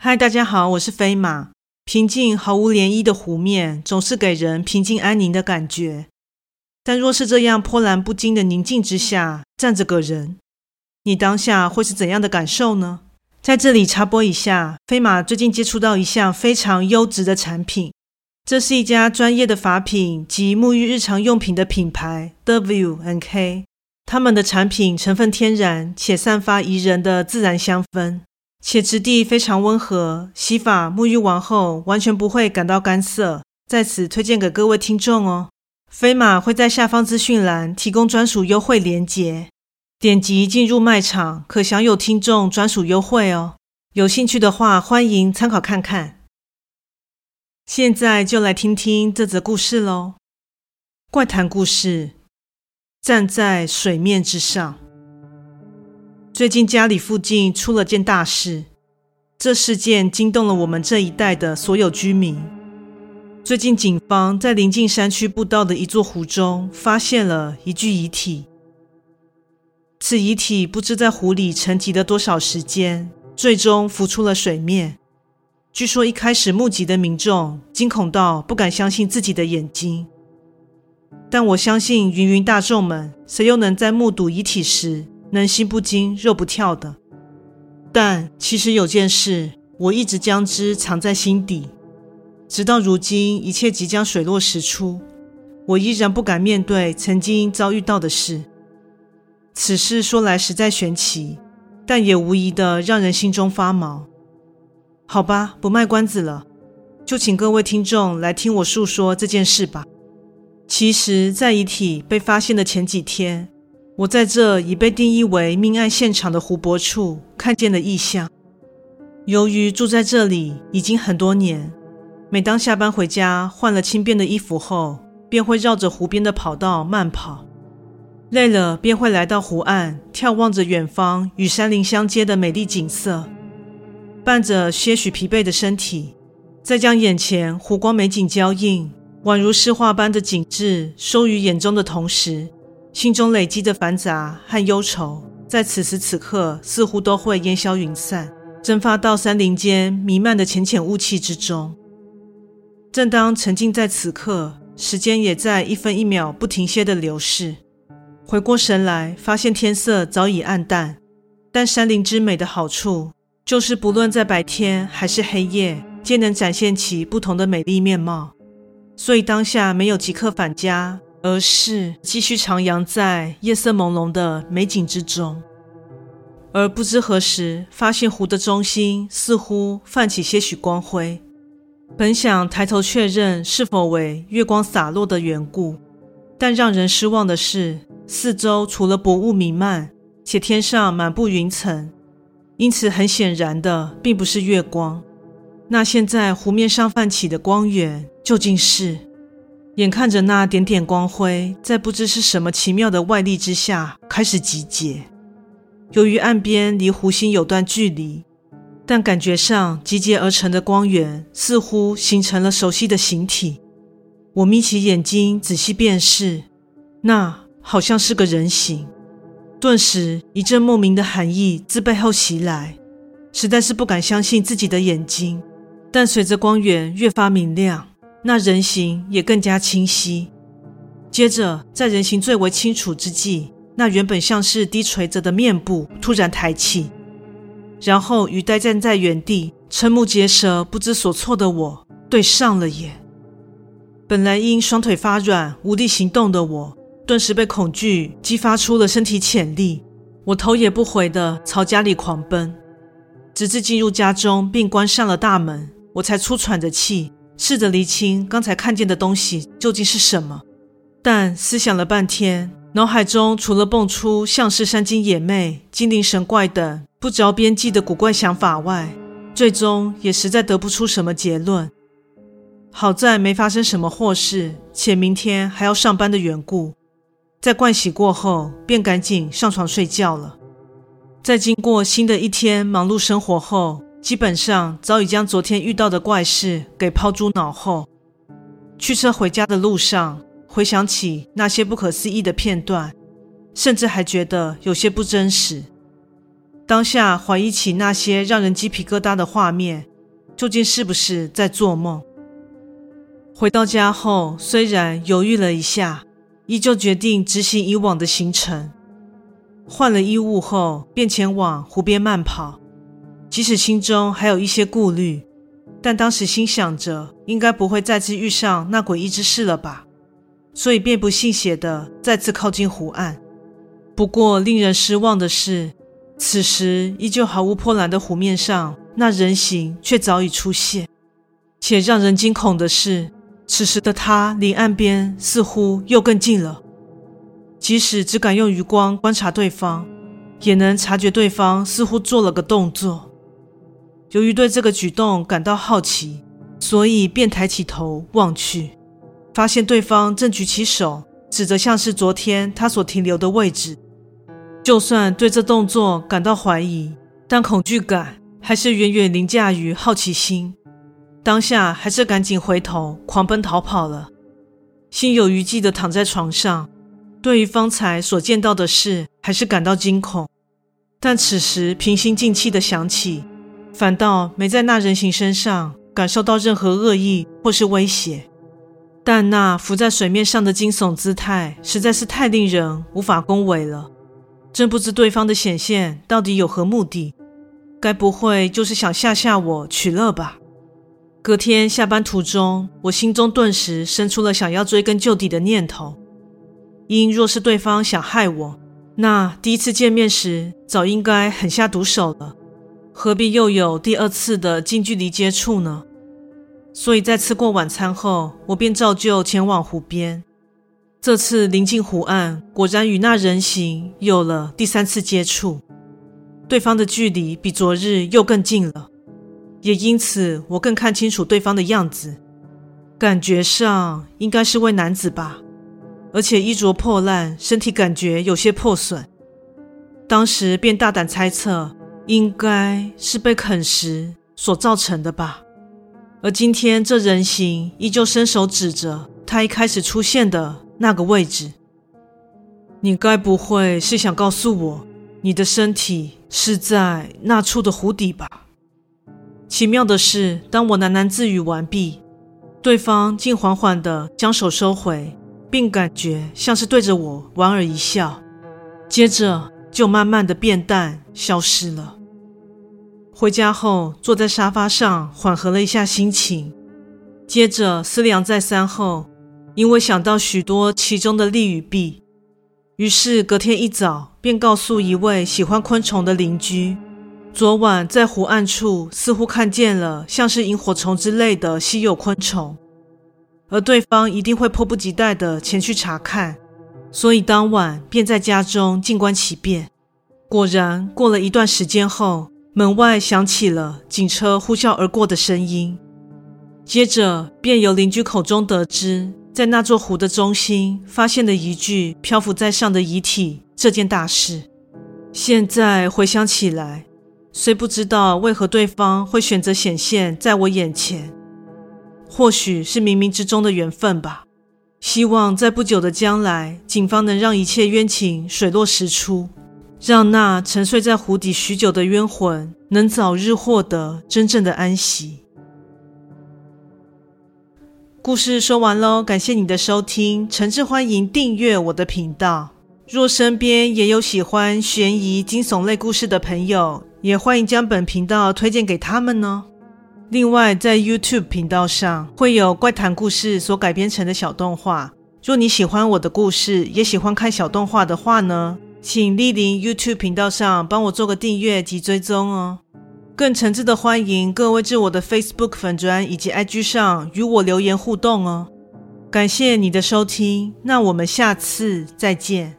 嗨，大家好，我是飞马。平静毫无涟漪的湖面总是给人平静安宁的感觉，但若是这样波澜不惊的宁静之下站着个人，你当下会是怎样的感受呢？在这里插播一下，飞马最近接触到一项非常优质的产品，这是一家专业的法品及沐浴日常用品的品牌 WNK。他们的产品成分天然，且散发宜人的自然香氛，且质地非常温和，洗发沐浴完后完全不会感到干涩。在此推荐给各位听众哦。飞马会在下方资讯栏提供专属优惠链接，点击进入卖场可享有听众专属优惠哦。有兴趣的话，欢迎参考看看。现在就来听听这则故事喽，怪谈故事。站在水面之上。最近家里附近出了件大事，这事件惊动了我们这一带的所有居民。最近警方在临近山区步道的一座湖中发现了一具遗体。此遗体不知在湖里沉积了多少时间，最终浮出了水面。据说一开始目击的民众惊恐到不敢相信自己的眼睛。但我相信芸芸大众们，谁又能在目睹遗体时能心不惊肉不跳的？但其实有件事，我一直将之藏在心底，直到如今一切即将水落石出，我依然不敢面对曾经遭遇到的事。此事说来实在玄奇，但也无疑的让人心中发毛。好吧，不卖关子了，就请各位听众来听我述说这件事吧。其实，在遗体被发现的前几天，我在这已被定义为命案现场的湖泊处看见了异象。由于住在这里已经很多年，每当下班回家换了轻便的衣服后，便会绕着湖边的跑道慢跑，累了便会来到湖岸，眺望着远方与山林相接的美丽景色，伴着些许疲惫的身体，再将眼前湖光美景交映。宛如诗画般的景致收于眼中的同时，心中累积的繁杂和忧愁，在此时此刻似乎都会烟消云散，蒸发到山林间弥漫的浅浅雾气之中。正当沉浸在此刻，时间也在一分一秒不停歇地流逝。回过神来，发现天色早已暗淡，但山林之美的好处，就是不论在白天还是黑夜，皆能展现其不同的美丽面貌。所以当下没有即刻返家，而是继续徜徉在夜色朦胧的美景之中。而不知何时，发现湖的中心似乎泛起些许光辉。本想抬头确认是否为月光洒落的缘故，但让人失望的是，四周除了薄雾弥漫，且天上满布云层，因此很显然的并不是月光。那现在湖面上泛起的光源究竟是？眼看着那点点光辉，在不知是什么奇妙的外力之下开始集结。由于岸边离湖心有段距离，但感觉上集结而成的光源似乎形成了熟悉的形体。我眯起眼睛仔细辨识，那好像是个人形。顿时一阵莫名的寒意自背后袭来，实在是不敢相信自己的眼睛。但随着光源越发明亮，那人形也更加清晰。接着，在人形最为清楚之际，那原本像是低垂着的面部突然抬起，然后与呆站在原地、瞠目结舌、不知所措的我对上了眼。本来因双腿发软无力行动的我，顿时被恐惧激发出了身体潜力，我头也不回地朝家里狂奔，直至进入家中并关上了大门。我才粗喘着气，试着厘清刚才看见的东西究竟是什么。但思想了半天，脑海中除了蹦出像是山精野魅、精灵神怪等不着边际的古怪想法外，最终也实在得不出什么结论。好在没发生什么祸事，且明天还要上班的缘故，在盥洗过后，便赶紧上床睡觉了。在经过新的一天忙碌生活后，基本上早已将昨天遇到的怪事给抛诸脑后。驱车回家的路上，回想起那些不可思议的片段，甚至还觉得有些不真实。当下怀疑起那些让人鸡皮疙瘩的画面，究竟是不是在做梦？回到家后，虽然犹豫了一下，依旧决定执行以往的行程。换了衣物后，便前往湖边慢跑。即使心中还有一些顾虑，但当时心想着应该不会再次遇上那诡异之事了吧，所以便不信邪的再次靠近湖岸。不过令人失望的是，此时依旧毫无波澜的湖面上，那人形却早已出现。且让人惊恐的是，此时的他离岸边似乎又更近了。即使只敢用余光观察对方，也能察觉对方似乎做了个动作。由于对这个举动感到好奇，所以便抬起头望去，发现对方正举起手指着像是昨天他所停留的位置。就算对这动作感到怀疑，但恐惧感还是远远凌驾于好奇心。当下还是赶紧回头狂奔逃跑了，心有余悸地躺在床上。对于方才所见到的事，还是感到惊恐。但此时平心静气地想起。反倒没在那人形身上感受到任何恶意或是威胁，但那浮在水面上的惊悚姿态实在是太令人无法恭维了。真不知对方的显现到底有何目的？该不会就是想吓吓我取乐吧？隔天下班途中，我心中顿时生出了想要追根究底的念头。因若是对方想害我，那第一次见面时早应该狠下毒手了。何必又有第二次的近距离接触呢？所以在吃过晚餐后，我便照旧前往湖边。这次临近湖岸，果然与那人形有了第三次接触。对方的距离比昨日又更近了，也因此我更看清楚对方的样子，感觉上应该是位男子吧，而且衣着破烂，身体感觉有些破损。当时便大胆猜测。应该是被啃食所造成的吧，而今天这人形依旧伸手指着他一开始出现的那个位置。你该不会是想告诉我，你的身体是在那处的湖底吧？奇妙的是，当我喃喃自语完毕，对方竟缓缓地将手收回，并感觉像是对着我莞尔一笑，接着就慢慢地变淡，消失了。回家后，坐在沙发上缓和了一下心情，接着思量再三后，因为想到许多其中的利与弊，于是隔天一早便告诉一位喜欢昆虫的邻居，昨晚在湖岸处似乎看见了像是萤火虫之类的稀有昆虫，而对方一定会迫不及待地前去查看，所以当晚便在家中静观其变。果然，过了一段时间后。门外响起了警车呼啸而过的声音，接着便由邻居口中得知，在那座湖的中心发现了一具漂浮在上的遗体这件大事。现在回想起来，虽不知道为何对方会选择显现在我眼前，或许是冥冥之中的缘分吧。希望在不久的将来，警方能让一切冤情水落石出。让那沉睡在湖底许久的冤魂能早日获得真正的安息。故事说完喽，感谢你的收听，诚挚欢迎订阅我的频道。若身边也有喜欢悬疑惊悚类故事的朋友，也欢迎将本频道推荐给他们呢。另外，在 YouTube 频道上会有怪谈故事所改编成的小动画。若你喜欢我的故事，也喜欢看小动画的话呢，请莅临 YouTube 频道上帮我做个订阅及追踪哦。更诚挚的欢迎各位至我的 Facebook 粉砖以及 IG 上与我留言互动哦。感谢你的收听，那我们下次再见。